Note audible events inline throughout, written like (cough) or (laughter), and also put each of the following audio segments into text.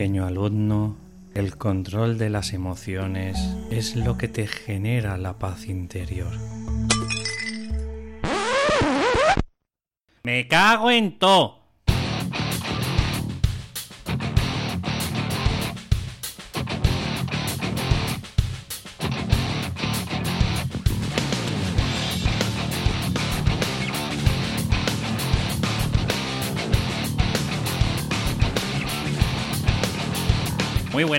Pequeño alumno, el control de las emociones es lo que te genera la paz interior. Me cago en todo.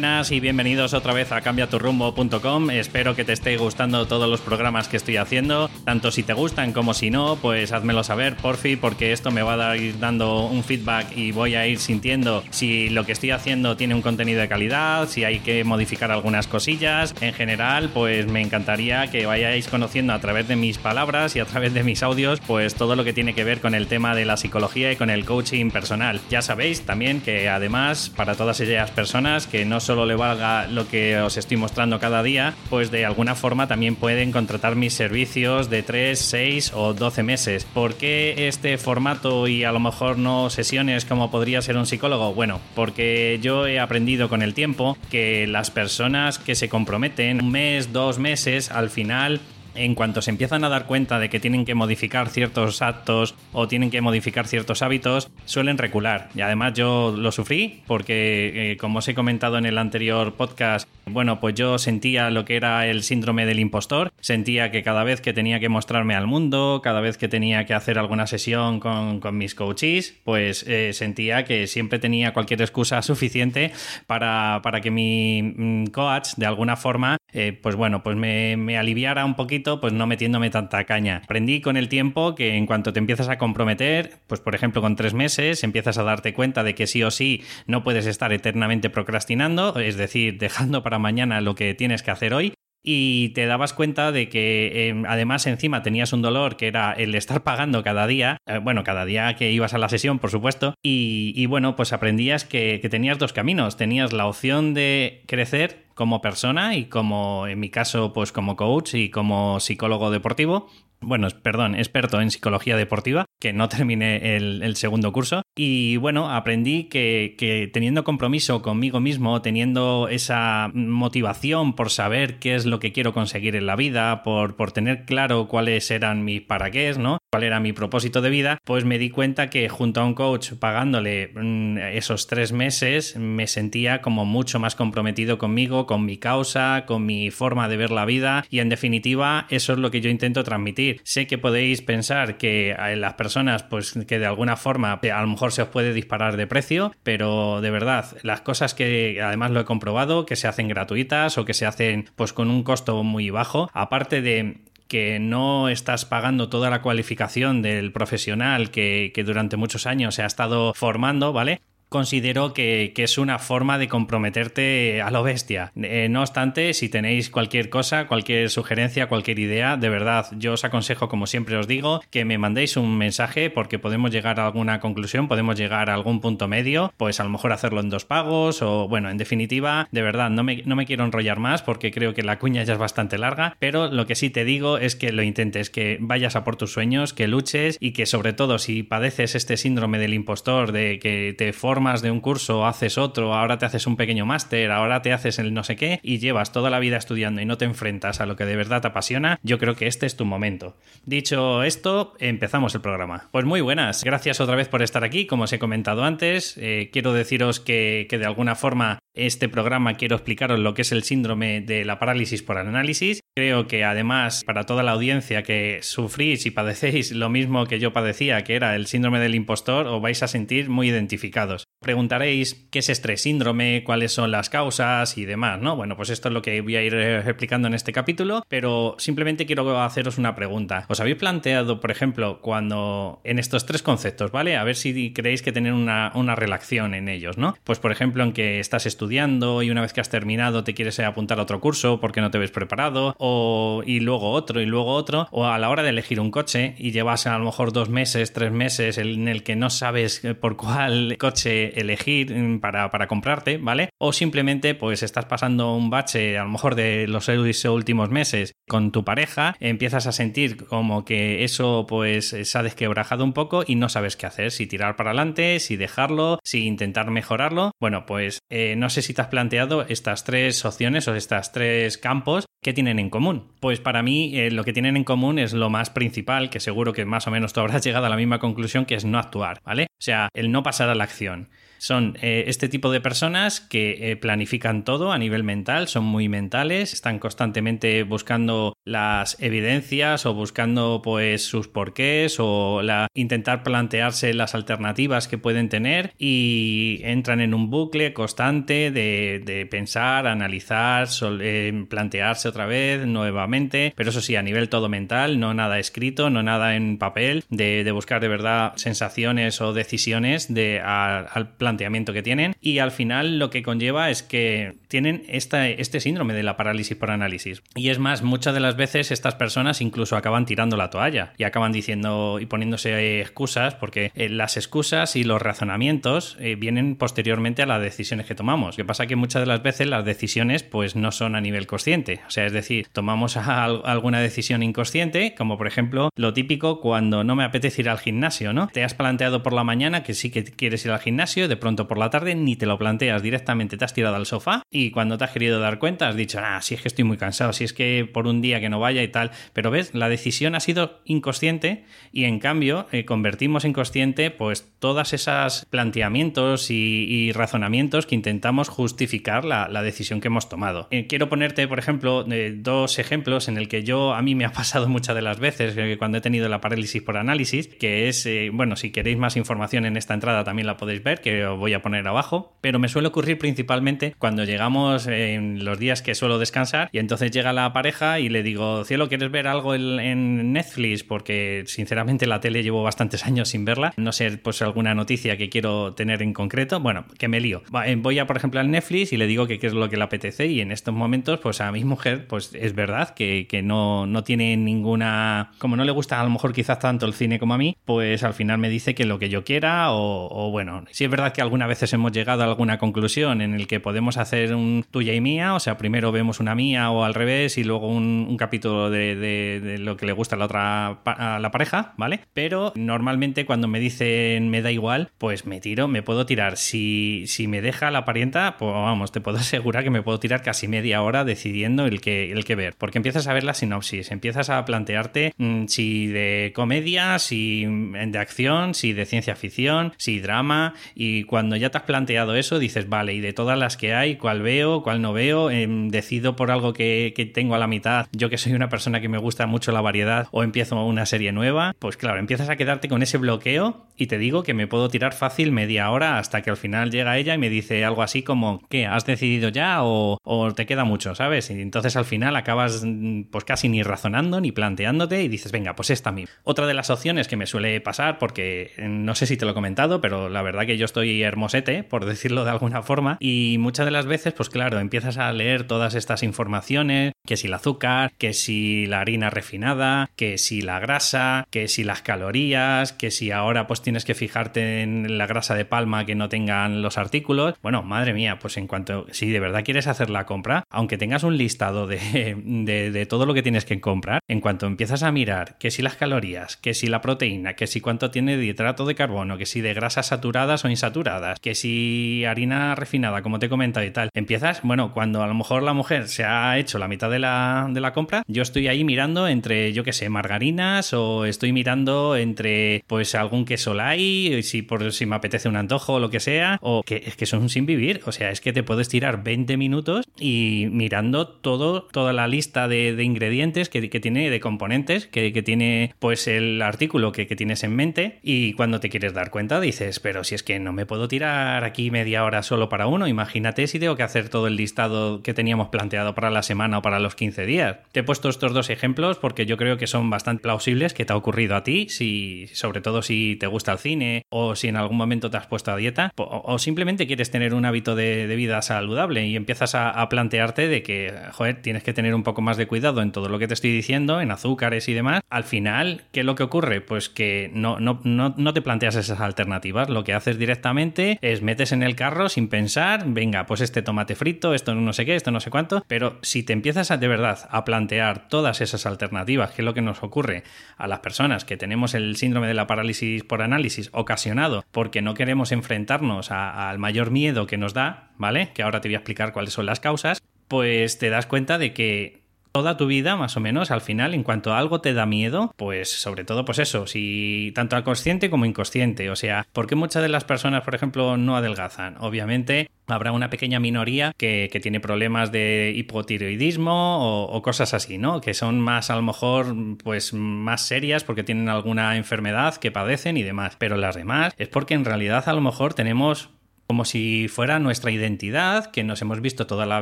Y bienvenidos otra vez a cambiaturrumbo.com. Espero que te esté gustando todos los programas que estoy haciendo. Tanto si te gustan como si no, pues házmelo saber, porfi, porque esto me va a ir dando un feedback y voy a ir sintiendo si lo que estoy haciendo tiene un contenido de calidad, si hay que modificar algunas cosillas. En general, pues me encantaría que vayáis conociendo a través de mis palabras y a través de mis audios, pues todo lo que tiene que ver con el tema de la psicología y con el coaching personal. Ya sabéis también que además, para todas aquellas personas que no solo le valga lo que os estoy mostrando cada día, pues de alguna forma también pueden contratar mis servicios de 3, 6 o 12 meses. ¿Por qué este formato y a lo mejor no sesiones como podría ser un psicólogo? Bueno, porque yo he aprendido con el tiempo que las personas que se comprometen un mes, dos meses, al final en cuanto se empiezan a dar cuenta de que tienen que modificar ciertos actos o tienen que modificar ciertos hábitos, suelen recular. Y además yo lo sufrí porque, eh, como os he comentado en el anterior podcast, bueno, pues yo sentía lo que era el síndrome del impostor, sentía que cada vez que tenía que mostrarme al mundo, cada vez que tenía que hacer alguna sesión con, mis coaches, pues eh, sentía que siempre tenía cualquier excusa suficiente para, que mi mm, coach, de alguna forma, eh, pues bueno, pues me, me aliviara un poquito pues no metiéndome tanta caña. Aprendí con el tiempo que en cuanto te empiezas a comprometer, pues por ejemplo con tres meses, empiezas a darte cuenta de que sí o sí no puedes estar eternamente procrastinando, es decir, dejando para mañana lo que tienes que hacer hoy, y te dabas cuenta de que em, además encima tenías un dolor que era el estar pagando cada día, eh, bueno, cada día que ibas a la sesión, por supuesto, y, bueno, pues aprendías que, que, tenías dos caminos, tenías la opción de crecer como persona y como, en mi caso, pues como coach y como psicólogo deportivo, bueno, perdón, experto en psicología deportiva, que no terminé el, segundo curso. Y bueno, aprendí que, teniendo compromiso conmigo mismo, teniendo esa motivación por saber qué es lo que quiero conseguir en la vida, por, por tener claro cuáles eran mis para qué, ¿no? Cuál era mi propósito de vida, pues me di cuenta que junto a un coach pagándole mm, esos tres meses me sentía como mucho más comprometido conmigo, con mi causa, con mi forma de ver la vida y en definitiva eso es lo que yo intento transmitir. Sé que podéis pensar que las personas pues que de alguna forma a lo mejor se os puede disparar de precio, pero de verdad las cosas que además lo he comprobado que se hacen gratuitas o que se hacen pues con un costo muy bajo, aparte de que no estás pagando toda la cualificación del profesional que, que, durante muchos años se ha estado formando, ¿vale? Considero que, es una forma de comprometerte a lo bestia. Eh, no obstante, si tenéis cualquier cosa, cualquier sugerencia, cualquier idea, de verdad, yo os aconsejo, como siempre os digo, que me mandéis un mensaje porque podemos llegar a alguna conclusión, podemos llegar a algún punto medio, pues a lo mejor hacerlo en dos pagos o bueno, en definitiva, de verdad, no me, no me quiero enrollar más porque creo que la cuña ya es bastante larga, pero lo que sí te digo es que lo intentes, que vayas a por tus sueños, que luches y que sobre todo si padeces este síndrome del impostor, de que te formas de un curso, haces otro, ahora te haces un pequeño máster, ahora te haces el no sé qué y llevas toda la vida estudiando y no te enfrentas a lo que de verdad te apasiona, yo creo que este es tu momento. Dicho esto, empezamos el programa. Pues muy buenas, gracias otra vez por estar aquí, como os he comentado antes, eh, quiero deciros que, que de alguna forma este programa quiero explicaros lo que es el síndrome de la parálisis por análisis. Creo que además para toda la audiencia que sufrís y padecéis lo mismo que yo padecía, que era el síndrome del impostor, os vais a sentir muy identificados. Preguntaréis qué es estrés síndrome, cuáles son las causas y demás, ¿no? Bueno, pues esto es lo que voy a ir eh, explicando en este capítulo, pero simplemente quiero haceros una pregunta. ¿Os habéis planteado, por ejemplo, cuando en estos tres conceptos, ¿vale? A ver si creéis que tener una, una relación en ellos, ¿no? Pues por ejemplo, en que estás estudiando y una vez que has terminado te quieres apuntar a otro curso porque no te ves preparado, o y luego otro y luego otro, o a la hora de elegir un coche y llevas a lo mejor dos meses, tres meses en el que no sabes por cuál coche elegir mm, para, para comprarte, ¿vale? O simplemente pues estás pasando un bache a lo mejor de los últimos meses con tu pareja, empiezas a sentir como que eso pues se ha desquebrajado un poco y no sabes qué hacer, si tirar para adelante, si dejarlo, si intentar mejorarlo. Bueno, pues eh, no sé si te has planteado estas tres opciones o estas tres campos ¿Qué tienen en común? Pues para mí eh, lo que tienen en común es lo más principal, que seguro que más o menos tú habrás (laughs) llegado a la misma conclusión, que es no actuar, ¿vale? O sea, el no pasar a la acción. Son eh, este tipo de personas que eh, planifican todo a nivel mental, son muy mentales, están constantemente buscando las evidencias o buscando pues sus porqués o intentar plantearse las alternativas que pueden tener y entran en un bucle constante de, pensar, analizar, eh, plantearse otra vez nuevamente, pero eso sí, a nivel todo mental, no nada escrito, no nada en papel, de, buscar de verdad sensaciones o decisiones de, al plan planteamiento que tienen y al final lo que conlleva es que tienen este síndrome de la parálisis por análisis. Y es más, muchas de las veces estas personas incluso acaban tirando la toalla y acaban diciendo y poniéndose excusas porque eh, las excusas y los razonamientos eh, vienen posteriormente a las decisiones que tomamos. Lo que pasa que muchas de las veces las decisiones pues no son a nivel consciente. O sea, es decir, tomamos (laughs) alguna decisión inconsciente, como por ejemplo lo típico cuando no me apetece ir al gimnasio, ¿no? Te has planteado por la mañana que sí que quieres ir al gimnasio, de pronto por la tarde ni te lo planteas directamente, te has tirado al sofá y cuando te has querido dar cuenta has dicho, ah, si es que estoy muy cansado, si es que por un día que no vaya y tal. Pero ves, la decisión ha sido inconsciente y en cambio eh, convertimos en consciente pues todas esas planteamientos y, razonamientos que intentamos justificar la, decisión que hemos tomado. Eh, quiero ponerte, por ejemplo, eh, dos ejemplos en el que yo, a mí me ha pasado (laughs) muchas de las veces cuando he tenido la parálisis por análisis, que es, bueno, si queréis más información en esta entrada también la podéis ver, que voy a poner abajo, pero me suele ocurrir principalmente cuando llegamos en los días que suelo descansar y entonces llega la pareja y le digo, cielo, ¿quieres ver algo en Netflix? Porque sinceramente la tele llevo bastantes años sin verla, no sé, pues alguna noticia que quiero tener en concreto, bueno, que me lío. Eh, voy a, por ejemplo, al Netflix y le digo que qué es lo que le apetece y en estos momentos, pues a mi mujer, pues es verdad que, no, no tiene ninguna, como no le gusta a lo mejor quizás tanto el cine como a mí, pues al final me dice que lo que yo quiera o, bueno, si es verdad que alguna veces hemos llegado a alguna conclusión en el que podemos hacer un tuya y mía, o sea, primero vemos una mía o al revés y luego un, capítulo de, lo que le gusta a la otra a la pareja, ¿vale? Pero normalmente cuando me dicen me da igual, pues me tiro, me puedo tirar. Si, si me deja la parienta, pues vamos, te puedo (laughs) asegurar que me puedo tirar casi media hora decidiendo el que, el que ver, porque empiezas a ver la sinopsis, empiezas a plantearte mm, si de comedia, si de acción, si de ciencia ficción, si drama, y cuando ya te has planteado eso, dices, vale, y de todas las que hay, cuál veo, cuál no veo, em, decido por algo que, tengo a la mitad, yo que soy una persona que me gusta mucho la variedad, o empiezo una serie nueva, pues claro, empiezas a quedarte con ese bloqueo y te digo que me puedo tirar fácil media hora hasta que al final llega ella y me dice algo así como, ¿qué? ¿Has decidido ya o, o te queda mucho, ¿sabes? Y entonces al final acabas pues casi ni razonando ni planteándote y dices, venga, pues esta misma. Otra de las opciones que me suele pasar, porque no sé si te lo he comentado, pero la verdad que yo estoy hermosete, por (laughs) decirlo de alguna forma, y muchas de las veces, pues claro, empiezas a leer todas estas informaciones, que si el azúcar, que si la harina refinada, que si la grasa, que si las calorías, que si ahora pues tienes que fijarte en la grasa de palma que no tengan los artículos. Bueno, madre mía, pues en cuanto, si de verdad quieres hacer la compra, aunque tengas un listado de, de, todo lo que tienes que comprar, en cuanto empiezas a mirar que si las calorías, que si la proteína, que si cuánto tiene de hidrato de carbono, que si de grasas saturadas o insaturadas, que si harina refinada, como te he comentado y tal, empiezas, bueno, cuando a lo mejor la mujer se ha hecho la mitad de la, de la compra, yo estoy ahí mirando entre, yo qué sé, margarinas o estoy mirando entre, pues, algún queso light, si, por, si me apetece un antojo o lo que sea, o que es que son sin vivir, o sea, es que te puedes tirar 20 minutos y mirando todo, toda la lista de, ingredientes que, tiene, de componentes que, tiene, pues, el artículo que, que tienes en mente y cuando te quieres dar cuenta dices, pero si es que no me puedo tirar aquí media hora solo para uno, imagínate si tengo que hacer todo el listado que teníamos planteado para la semana o para los 15 días. Te he puesto estos dos ejemplos porque yo creo que son bastante plausibles que te ha ocurrido a ti, si, sobre todo si te gusta el cine o si en algún momento te has puesto a dieta o, simplemente quieres tener un hábito de, vida saludable y empiezas a, a, plantearte de que, joder, tienes que tener un poco más de cuidado en todo lo que te estoy diciendo, en azúcares y demás. Al final, ¿qué es lo que ocurre? Pues que no, no, no, no te planteas esas alternativas. Lo que haces directamente es metes en el carro sin pensar, venga, pues este tomate frito, esto no sé qué, esto no sé cuánto. Pero si te empiezas a, de verdad a plantear todas esas alternativas, que es lo que nos ocurre a las personas que tenemos el síndrome de la parálisis por análisis ocasionado porque no queremos enfrentarnos al mayor miedo que nos da, ¿vale? Que ahora te voy a explicar cuáles son las causas, pues te das cuenta de que toda tu vida, más o menos, al final, en cuanto algo te da miedo, pues sobre todo, pues eso, si tanto al consciente como inconsciente. O sea, ¿por qué muchas de las personas, por ejemplo, no adelgazan? Obviamente, habrá una pequeña minoría que, tiene problemas de hipotiroidismo o, o, cosas así, ¿no? Que son más, a lo mejor, pues más serias porque tienen alguna enfermedad que padecen y demás. Pero las demás es porque en realidad a lo mejor tenemos como si fuera nuestra identidad, que nos hemos visto toda la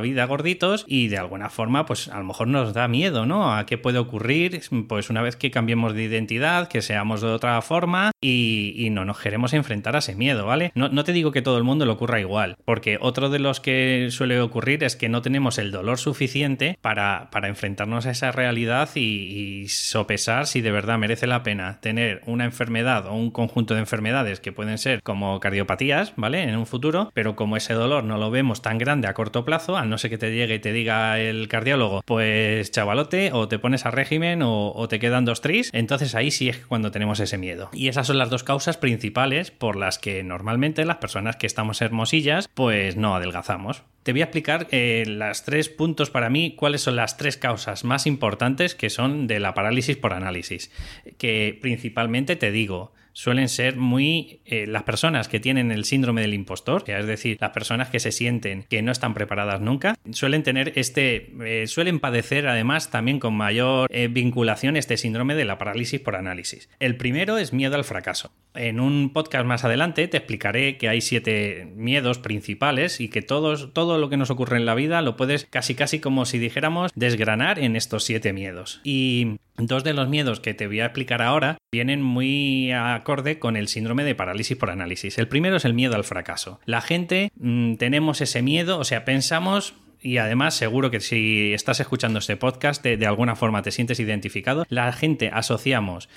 vida gorditos y de alguna forma, pues a lo mejor nos da miedo, ¿no? A qué puede ocurrir, pues una vez que cambiemos de identidad, que seamos de otra forma y, no nos queremos enfrentar a ese miedo, ¿vale? No, te digo que todo el mundo le ocurra igual, porque otro de los que suele ocurrir es que no tenemos el dolor suficiente para, para enfrentarnos a esa realidad y, y sopesar si de verdad merece la pena tener una enfermedad o un conjunto de enfermedades que pueden ser como cardiopatías, ¿vale? En un futuro pero como ese dolor no lo vemos tan grande a corto plazo, al no ser que te llegue y te diga el cardiólogo, pues chavalote, o te pones a régimen o, te quedan dos tris, entonces ahí sí es cuando tenemos ese miedo. Y esas son las dos causas principales por las que normalmente las personas que estamos hermosillas, pues no adelgazamos. Te voy a explicar eh, las tres puntos para mí, cuáles son las tres causas más importantes que son de la parálisis por análisis. Que principalmente te digo, suelen ser muy eh, las personas que tienen el síndrome del impostor, es decir, las personas que se sienten que no están preparadas nunca, suelen tener este, eh, suelen padecer además también con mayor eh, vinculación este síndrome de la parálisis por análisis. El primero es miedo al fracaso. En un podcast más adelante te explicaré que hay siete miedos principales y que todos, todo lo que nos ocurre en la vida lo puedes casi casi como si dijéramos desgranar en estos siete miedos. Y Dos de los miedos que te voy a explicar ahora vienen muy acorde con el síndrome de parálisis por análisis. El primero es el miedo al fracaso. La gente mm, tenemos ese miedo, o sea, pensamos y además seguro que si estás escuchando este podcast de, alguna forma te sientes identificado, la gente asociamos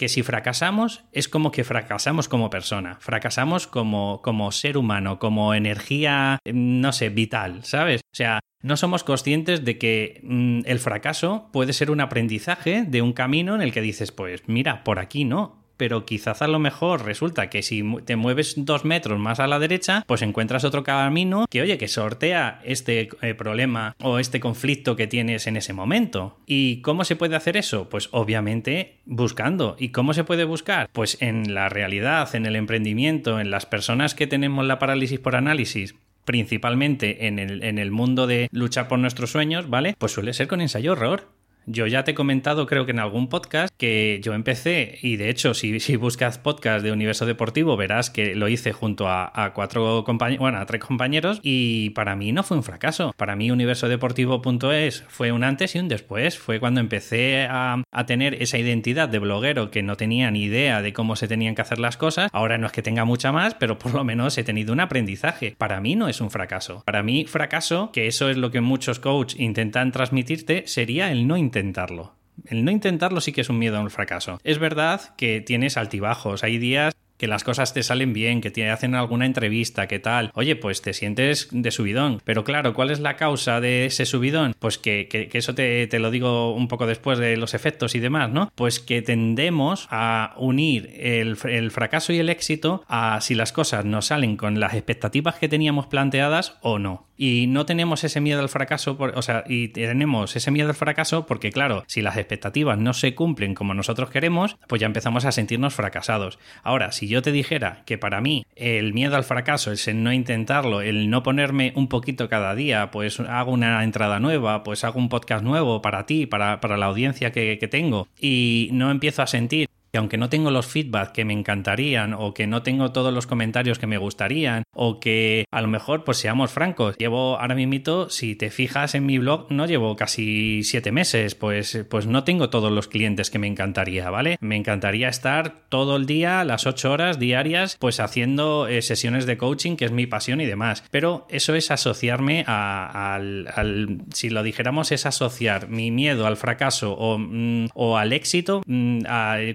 que si fracasamos es como que fracasamos como persona, fracasamos como, como ser humano, como energía, no sé, vital, ¿sabes? O sea, no somos conscientes de que mm, el fracaso puede ser un aprendizaje de un camino en el que dices, pues mira, por aquí no, pero quizás a lo mejor resulta que si te mueves dos metros más a la derecha, pues encuentras otro camino que, oye, que sortea este eh, problema o este conflicto que tienes en ese momento. ¿Y cómo se puede hacer eso? Pues obviamente buscando. ¿Y cómo se puede buscar? Pues en la realidad, en el emprendimiento, en las personas que tenemos la parálisis por análisis principalmente en el, en el mundo de luchar por nuestros sueños, ¿vale? Pues suele ser con ensayo-horror. Yo ya te he comentado, creo que en algún podcast, que yo empecé, y de hecho, si, buscas podcast de Universo Deportivo, verás que lo hice junto a, cuatro compañeros, bueno, a tres compañeros, y para mí no fue un fracaso. Para mí, universodeportivo.es fue un antes y un después. Fue cuando empecé a, a tener esa identidad de bloguero que no tenía ni idea de cómo se tenían que hacer las cosas. Ahora no es que tenga mucha más, pero por lo menos he tenido un aprendizaje. Para mí no es un fracaso. Para mí, fracaso, que eso es lo que muchos coaches intentan transmitirte, sería el no intentarlo. El no intentarlo sí que es un miedo al fracaso. Es verdad que tienes altibajos, hay días que las cosas te salen bien, que te hacen alguna entrevista, que tal. Oye, pues te sientes de subidón. Pero claro, ¿cuál es la causa de ese subidón? Pues que, eso te, lo digo un poco después de los efectos y demás, ¿no? Pues que tendemos a unir el, el fracaso y el éxito a si las cosas no salen con las expectativas que teníamos planteadas o no y no tenemos ese miedo al fracaso, o sea, y tenemos ese miedo al fracaso porque, claro, si las expectativas no se cumplen como nosotros queremos, pues ya empezamos a sentirnos fracasados. Ahora, si yo te dijera que para mí el miedo al fracaso el no intentarlo, el no ponerme un poquito cada día, pues hago una entrada nueva, pues hago un podcast nuevo para ti, para, la audiencia que, que tengo, y no empiezo a sentir que aunque no tengo los feedback que me encantarían o que no tengo todos los comentarios que me gustarían o que a lo mejor, pues seamos francos, llevo ahora mismo, si te fijas en mi blog, no llevo casi siete meses, pues, pues no tengo todos los clientes que me encantaría, ¿vale? Me encantaría estar todo el día, las ocho horas diarias, pues haciendo eh, sesiones de coaching, que es mi pasión y demás. Pero eso es asociarme al, si lo dijéramos, es asociar mi miedo al fracaso o, mm, al éxito mm,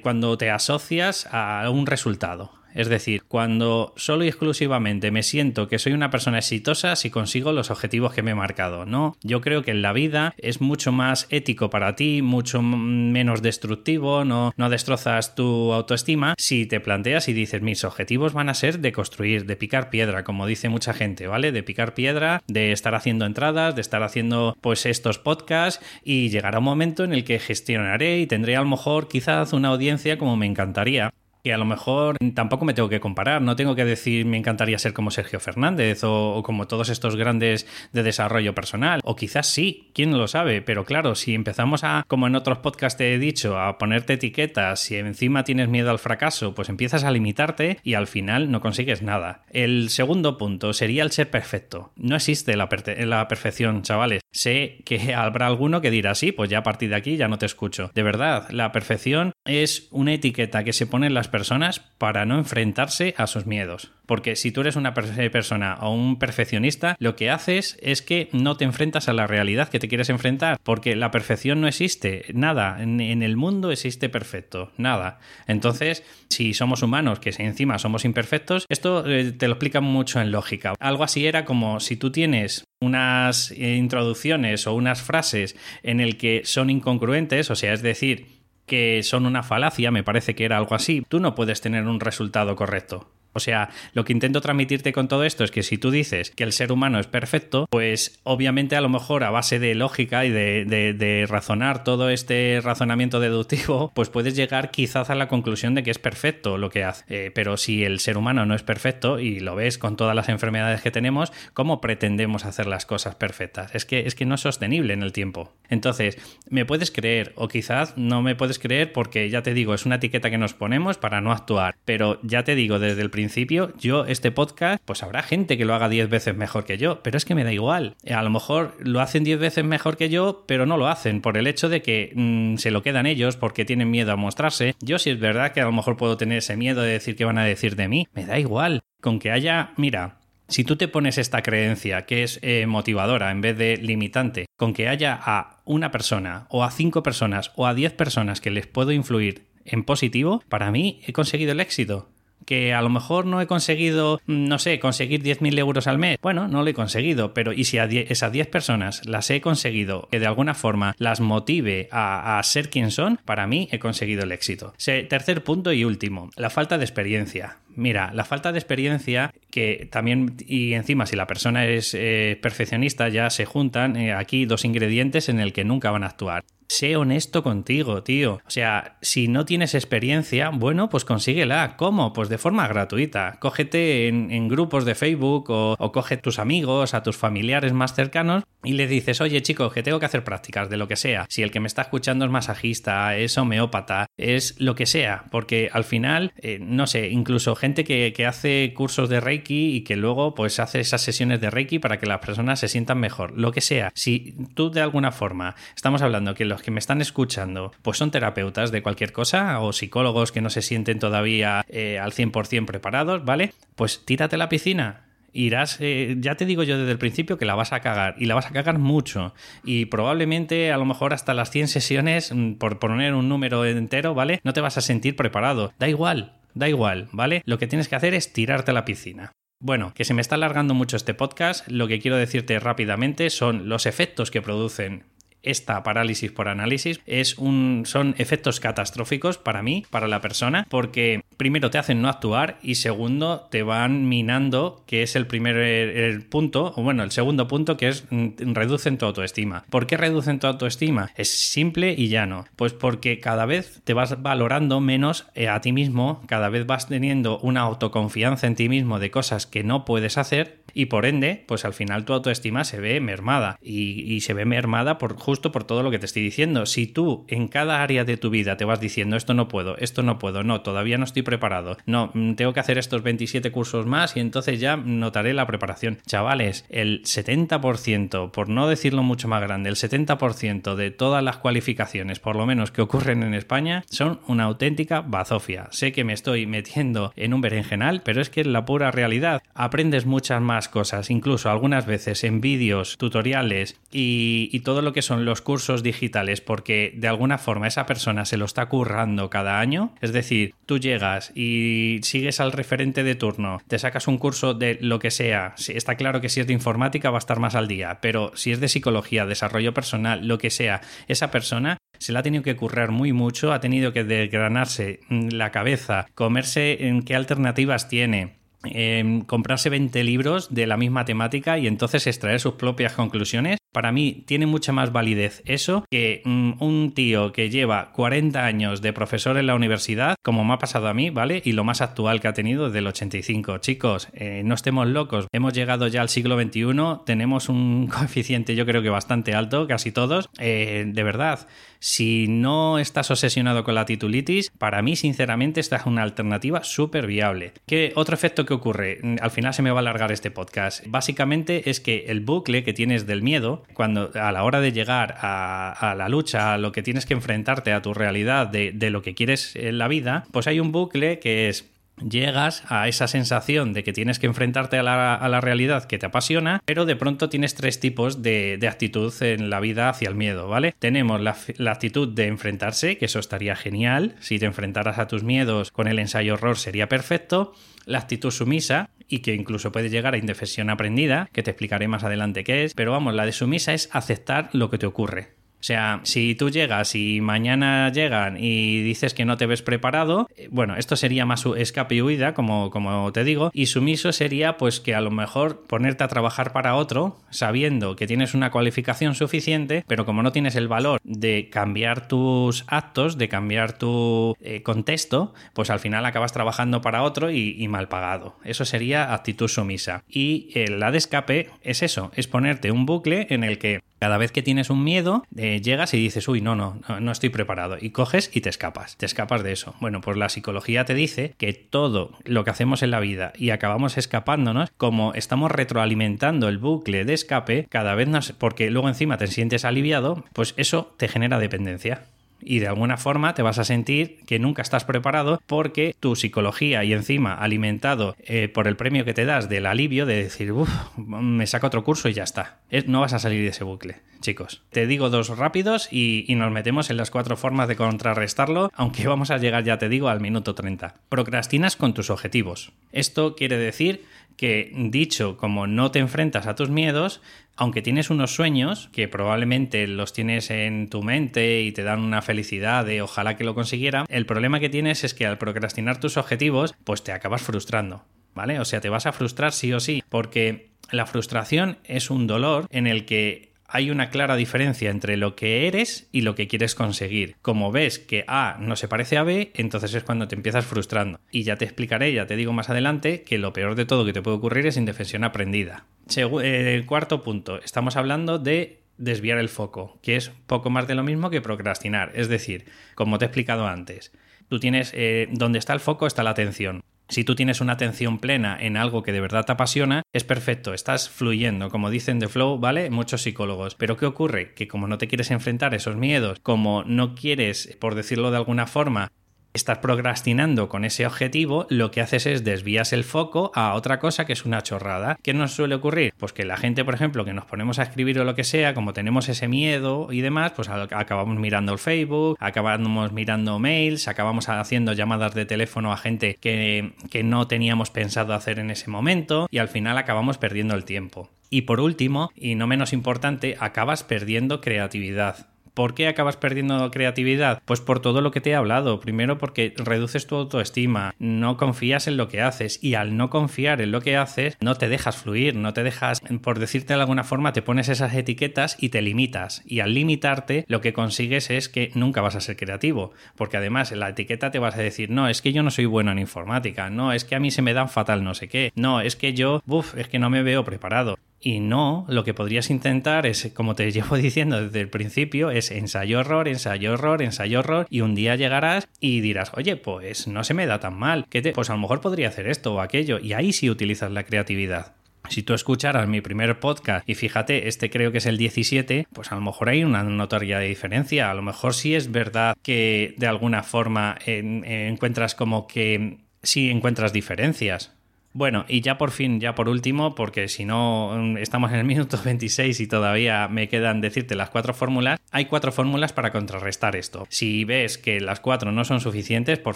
cuando te asocias a un resultado. Es decir, cuando solo y exclusivamente me siento que soy una persona exitosa si consigo los objetivos que me he marcado, ¿no? Yo creo que en la vida es mucho más ético para ti, mucho menos destructivo, no, no destrozas tu autoestima si te planteas y dices mis objetivos van a ser de construir, de picar piedra, como dice mucha gente, ¿vale? De picar piedra, de estar haciendo entradas, de estar haciendo pues estos podcasts y llegará un momento en el que gestionaré y tendré a lo mejor quizás una audiencia como me encantaría que a lo mejor tampoco me tengo que comparar, no tengo que decir me encantaría ser como Sergio Fernández o, como todos estos grandes de desarrollo personal, o quizás sí, quién lo sabe, pero claro, si empezamos a, como en otros podcasts te he dicho, a ponerte etiquetas, si encima tienes miedo al fracaso, pues empiezas a limitarte y al final no consigues nada. El segundo punto sería el ser perfecto. No existe la perfección, chavales. Sé que (laughs) habrá alguno que dirá, sí, pues ya a partir de aquí ya no te escucho. De verdad, la perfección es una etiqueta que se pone en las personas para no enfrentarse a sus miedos. Porque si tú eres una persona o un perfeccionista, lo que haces es que no te enfrentas a la realidad que te quieres enfrentar, porque la perfección no existe, nada, en, el mundo existe perfecto, nada. Entonces, si somos humanos, que encima somos imperfectos, esto eh, te lo explica mucho en lógica. Algo así era como si tú tienes unas introducciones o unas frases en el que son incongruentes, o sea, es decir, que son una falacia, me parece que era algo así, tú no puedes tener un resultado correcto. O sea, lo que intento transmitirte con todo esto es que si tú dices que el ser humano es perfecto, pues obviamente a lo mejor a base de lógica y de, razonar todo este razonamiento deductivo, (laughs) pues puedes llegar quizás a la conclusión de que es perfecto lo que hace. Eh, pero si el ser humano no es perfecto y lo ves con todas las enfermedades que tenemos, ¿cómo pretendemos hacer las cosas perfectas? Es que, es que no es sostenible en el tiempo. Entonces, me puedes creer o quizás no me puedes creer porque ya te digo, es una etiqueta que nos ponemos para no actuar. Pero ya te digo desde el principio, principio, yo este podcast, pues habrá gente que lo haga 10 veces mejor que yo, pero es que me da igual. A lo mejor lo hacen 10 veces mejor que yo, pero no lo hacen por el hecho de que mm, se lo quedan ellos porque tienen miedo a mostrarse. Yo sí es verdad que a lo mejor puedo tener ese miedo de decir qué van a decir de mí, me da igual. Con que haya, mira, si tú te pones esta creencia que es eh, motivadora en vez de limitante, con que haya a una persona o a cinco personas o a diez personas que les puedo influir en positivo, para mí he conseguido el éxito que a lo mejor no he conseguido, no sé, conseguir 10.000 euros al mes. Bueno, no lo he conseguido, pero ¿y si a esas 10 personas las he conseguido que de alguna forma las motive a, ser quien son? Para mí he conseguido el éxito. tercer punto y último, la falta de experiencia. Mira, la falta de experiencia, que también, y encima si la persona es eh, perfeccionista, ya se juntan eh, aquí dos ingredientes en el que nunca van a actuar. Sé honesto contigo, tío. O sea, si no tienes experiencia, bueno, pues consíguela. ¿Cómo? Pues de forma gratuita. Cógete en, grupos de Facebook o, o, coge tus amigos, a tus familiares más cercanos y le dices, oye chico, que tengo que hacer prácticas de lo que sea. Si el que me está escuchando es masajista, es homeópata, es lo que sea. Porque al final, eh, no sé, incluso gente que, que hace cursos de Reiki y que luego pues hace esas sesiones de Reiki para que las personas se sientan mejor. Lo que sea. Si tú de alguna forma estamos hablando que los que me están escuchando, pues son terapeutas de cualquier cosa o psicólogos que no se sienten todavía eh, al 100% preparados, ¿vale? Pues tírate a la piscina, irás, eh, ya te digo yo desde el principio que la vas a cagar y la vas a cagar mucho y probablemente a lo mejor hasta las 100 sesiones, mm, por poner un número entero, ¿vale? No te vas a sentir preparado. Da igual, da igual, ¿vale? Lo que tienes que hacer es tirarte a la piscina. Bueno, que se me está alargando mucho este podcast, lo que quiero decirte rápidamente son los efectos que producen esta parálisis por análisis es un, son efectos catastróficos para mí, para la persona, porque primero te hacen no actuar y segundo te van minando, que es el primer punto, o bueno, el segundo punto que es mm, reducen tu autoestima. ¿Por qué reducen tu autoestima? Es simple y llano. Pues porque cada vez te vas valorando menos eh, a ti mismo, cada vez vas teniendo una autoconfianza en ti mismo de cosas que no puedes hacer y por ende, pues al final tu autoestima se ve mermada y, y se ve mermada por justo justo por todo lo que te estoy diciendo. Si tú en cada área de tu vida te vas diciendo esto no puedo, esto no puedo, no, todavía no estoy preparado, no, mm, tengo que hacer estos 27 cursos más y entonces ya notaré la preparación. Chavales, el 70%, por no decirlo mucho más grande, el 70% de todas las cualificaciones, por lo menos que ocurren en España, son una auténtica bazofia. Sé que me estoy metiendo en un berenjenal, pero es que es la pura realidad. Aprendes muchas más cosas, incluso algunas veces en vídeos, tutoriales y, y todo lo que son los cursos digitales, porque de alguna forma esa persona se lo está currando cada año. Es decir, tú llegas y sigues al referente de turno, te sacas un curso de lo que sea. Está claro que si es de informática va a estar más al día, pero si es de psicología, desarrollo personal, lo que sea, esa persona se la ha tenido que currar muy mucho, ha tenido que desgranarse la cabeza, comerse en qué alternativas tiene, em, comprarse 20 libros de la misma temática y entonces extraer sus propias conclusiones para mí tiene mucha más validez eso que mm, un tío que lleva 40 años de profesor en la universidad, como me ha pasado a mí, ¿vale? Y lo más actual que ha tenido desde el 85. Chicos, eh, no estemos locos. Hemos llegado ya al siglo XXI, tenemos un (laughs) coeficiente yo creo que bastante alto, casi todos. Eh, de verdad, si no estás obsesionado con la titulitis, para mí sinceramente esta es una alternativa súper viable. ¿Qué otro efecto que ocurre? Al final se me va a alargar este podcast. Básicamente es que el bucle que tienes del miedo, cuando a la hora de llegar a, la lucha, a lo que tienes que enfrentarte, a tu realidad de, lo que quieres en la vida, pues hay un bucle que es llegas a esa sensación de que tienes que enfrentarte a la, realidad que te apasiona, pero de pronto tienes tres tipos de, actitud en la vida hacia el miedo, ¿vale? Tenemos la, la, actitud de enfrentarse, que eso estaría genial, si te enfrentaras a tus miedos con el ensayo horror sería perfecto, la actitud sumisa, y que incluso puede llegar a indefensión aprendida, que te explicaré más adelante qué es, pero vamos, la de sumisa es aceptar lo que te ocurre. Sea, si tú llegas y mañana llegan y dices que no te ves preparado, eh, bueno, esto sería más escape y huida, como, como te digo, y sumiso sería pues que a lo mejor ponerte a trabajar para otro, sabiendo que tienes una cualificación suficiente, pero como no tienes el valor de cambiar tus actos, de cambiar tu eh, contexto, pues al final acabas trabajando para otro y, mal pagado. Eso sería actitud sumisa. Y la de escape es eso, es ponerte un bucle en el que cada vez que tienes un miedo, eh, llegas y dices, uy, no, no, no, estoy preparado. Y coges y te escapas, te escapas de eso. Bueno, pues la psicología te dice que todo lo que hacemos en la vida y acabamos escapándonos, como estamos retroalimentando el bucle de escape, cada vez más, porque luego encima te sientes aliviado, pues eso te genera dependencia y de alguna forma te vas a sentir que nunca estás preparado porque tu psicología y encima alimentado eh, por el premio que te das del alivio de decir, uff, me saco otro curso y ya está. no vas a salir de ese bucle, chicos. Te digo dos rápidos y, y nos metemos en las cuatro formas de contrarrestarlo, aunque (laughs) vamos a llegar, ya te digo, al minuto 30. Procrastinas con tus objetivos. Esto quiere decir que dicho como no te enfrentas a tus miedos, aunque tienes unos sueños que probablemente los tienes en tu mente y te dan una felicidad de ojalá que lo consiguiera, el problema que tienes es que al procrastinar tus objetivos, pues te acabas frustrando. ¿Vale? O sea, te vas a frustrar sí o sí, porque la frustración es un dolor en el que hay una clara diferencia entre lo que eres y lo que quieres conseguir. Como ves que A no se parece a B, entonces es cuando te empiezas frustrando. Y ya te explicaré, ya te digo más adelante, que lo peor de todo que te puede ocurrir es indefensión aprendida. Eh, cuarto punto, estamos hablando de desviar el foco, que es poco más de lo mismo que procrastinar. Es decir, como te he explicado antes, tú tienes eh, donde está el foco está la atención. Si tú tienes una atención plena en algo que de verdad te apasiona, es perfecto, estás fluyendo, como dicen de flow, ¿vale? Muchos psicólogos. Pero ¿qué ocurre? Que como no te quieres enfrentar a esos miedos, como no quieres, por decirlo de alguna forma, estás procrastinando con ese objetivo, lo que haces es desvías el foco a otra cosa que es una chorrada. ¿Qué nos suele ocurrir? Pues que la gente, por ejemplo, que nos ponemos a escribir o lo que sea, como tenemos ese miedo y demás, pues acabamos mirando el Facebook, acabamos mirando mails, acabamos haciendo llamadas de teléfono a gente que, que no teníamos pensado hacer en ese momento y al final acabamos perdiendo el tiempo. Y por último, y no menos importante, acabas perdiendo creatividad. ¿Por qué acabas perdiendo creatividad? Pues por todo lo que te he hablado. Primero porque reduces tu autoestima, no confías en lo que haces y al no confiar en lo que haces no te dejas fluir, no te dejas, por decirte de alguna forma, te pones esas etiquetas y te limitas. Y al limitarte lo que consigues es que nunca vas a ser creativo, porque además en la etiqueta te vas a decir, no, es que yo no soy bueno en informática, no, es que a mí se me dan fatal no sé qué, no, es que yo, uff, es que no me veo preparado. Y no, lo que podrías intentar es, como te llevo (laughs) diciendo desde el principio, es ensayo error, ensayo error, ensayo error, y un día llegarás y dirás, oye, pues no se me da tan mal, que pues a lo mejor podría hacer esto o aquello, y ahí sí utilizas la creatividad. Si tú escucharas mi primer podcast y fíjate, este creo que es el 17, pues a lo mejor hay una notoria diferencia. A lo mejor sí es verdad que de alguna forma encuentras como que sí encuentras diferencias. Bueno, y ya por fin, ya por último, porque si no mm, estamos en el minuto (laughs) 26 y todavía me quedan decirte las cuatro fórmulas, hay cuatro fórmulas para contrarrestar esto. Si ves que las cuatro no son suficientes, por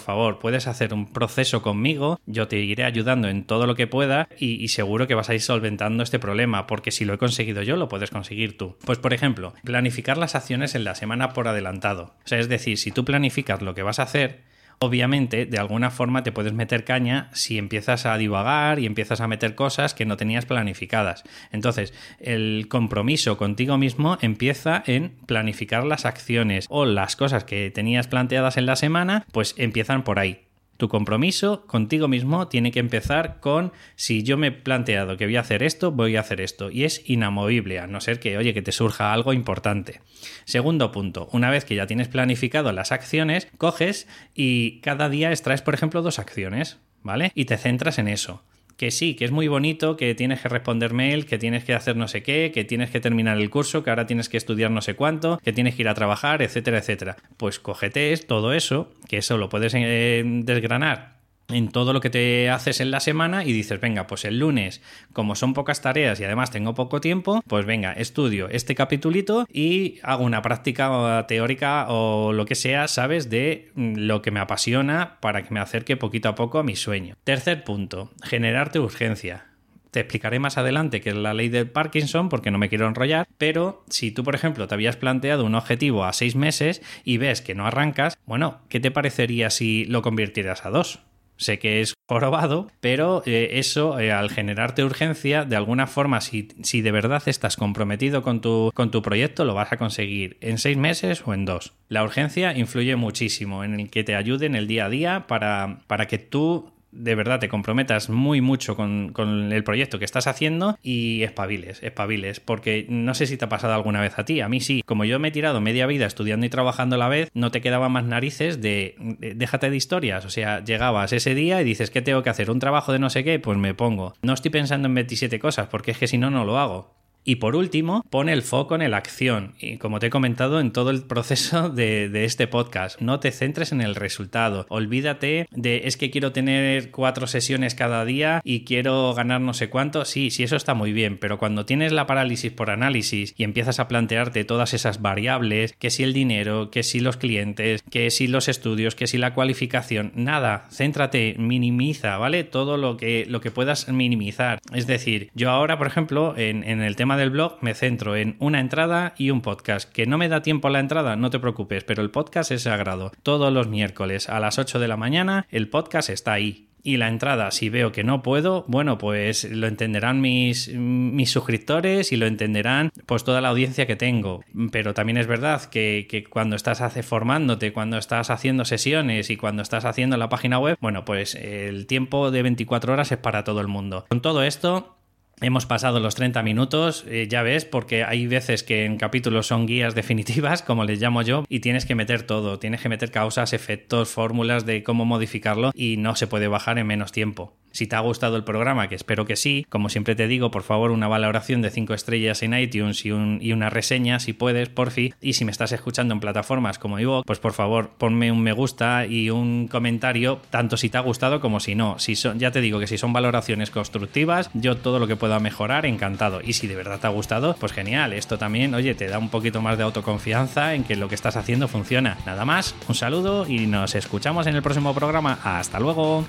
favor, puedes hacer un proceso conmigo, yo te iré ayudando en todo lo que pueda y, y seguro que vas a ir solventando este problema, porque si lo he conseguido yo, lo puedes conseguir tú. Pues por ejemplo, planificar las acciones en la semana por adelantado. O sea, es decir, si tú planificas lo que vas a hacer, Obviamente, de alguna forma te puedes meter caña si empiezas a divagar y empiezas a meter cosas que no tenías planificadas. Entonces, el compromiso contigo mismo empieza en planificar las acciones o las cosas que tenías planteadas en la semana, pues empiezan por ahí. Tu compromiso contigo mismo tiene que empezar con si yo me he planteado que voy a hacer esto, voy a hacer esto. Y es inamovible, a no ser que, oye, que te surja algo importante. Segundo punto, una vez que ya tienes planificado las acciones, coges y cada día extraes, por ejemplo, dos acciones, ¿vale? Y te centras en eso que sí, que es muy bonito, que tienes que responder mail, que tienes que hacer no sé qué, que tienes que terminar el curso, que ahora tienes que estudiar no sé cuánto, que tienes que ir a trabajar, etcétera, etcétera. Pues cógete todo eso, que eso lo puedes eh, desgranar en todo lo que te haces en la semana y dices, venga, pues el lunes, como son pocas tareas y además tengo poco tiempo, pues venga, estudio este capitulito y hago una práctica teórica o lo que sea, sabes, de mm, lo que me apasiona para que me acerque poquito a poco a mi sueño. Tercer punto, generarte urgencia. Te explicaré más adelante qué es la ley de Parkinson porque no me quiero enrollar, pero si tú, por ejemplo, te habías planteado un objetivo a seis meses y ves que no arrancas, bueno, ¿qué te parecería si lo convirtieras a dos? Sé que es (laughs) jorobado, pero eh, eso, eh, al generarte urgencia, de alguna forma, si, si de verdad estás comprometido con tu, con tu proyecto, lo vas a conseguir en seis meses o en dos. La urgencia influye muchísimo en el que te ayude en el día a día para, para que tú de verdad te comprometas muy mucho con, el proyecto que estás haciendo y espabiles, espabiles, porque no sé si te ha pasado alguna vez a ti, a mí sí, como yo me he tirado media vida estudiando y trabajando a la vez, no te quedaba más narices de, de déjate de historias, o sea, llegabas ese día y dices, ¿qué tengo que hacer? ¿Un trabajo de no sé qué? Pues me pongo. No estoy pensando en 27 cosas, porque es que si no, no lo hago. Y por último, pone el foco en la acción. Y como te he comentado en todo el proceso de, este podcast, no te centres en el resultado. Olvídate de es que quiero tener cuatro sesiones cada día y quiero ganar no sé cuánto. Sí, sí, eso está muy bien, pero cuando tienes la parálisis por análisis y empiezas a plantearte todas esas variables, que si el dinero, que si los clientes, que si los estudios, que si la cualificación, nada, céntrate, minimiza, ¿vale? Todo lo que, lo que puedas minimizar. Es decir, yo ahora, por ejemplo, en, en el tema del blog me centro en una entrada y un podcast. Que no me da tiempo a la entrada, no te preocupes, pero el podcast es sagrado. Todos los miércoles a las 8 de la mañana el podcast está ahí. Y la entrada, si veo que no puedo, bueno, pues lo entenderán mis, mis suscriptores y lo entenderán pues toda la audiencia que tengo. Pero también es verdad que, que cuando estás hace, formándote, cuando estás haciendo sesiones y cuando estás haciendo la página web, bueno, pues el tiempo de 24 horas es para todo el mundo. Con todo esto, Hemos pasado los 30 minutos, eh, ya ves, porque hay veces que en capítulos son guías (laughs) definitivas, como les llamo yo, y tienes que meter todo, tienes que meter causas, efectos, fórmulas de cómo modificarlo y no se puede bajar en menos tiempo. Si te ha gustado el programa, que espero que sí, como siempre te digo, por favor, una valoración de 5 estrellas en iTunes y, una reseña, si puedes, por fin. Y si me estás escuchando en plataformas como iVoox, pues por favor, ponme un me gusta y un comentario, tanto si te ha gustado como si no. Si ya te digo que si son valoraciones constructivas, yo todo lo que pueda mejorar, encantado. Y si de verdad te ha gustado, pues genial. Esto también, oye, te da un poquito más de autoconfianza en que lo que estás haciendo funciona. Nada más, un saludo y nos escuchamos en el próximo programa. Hasta luego.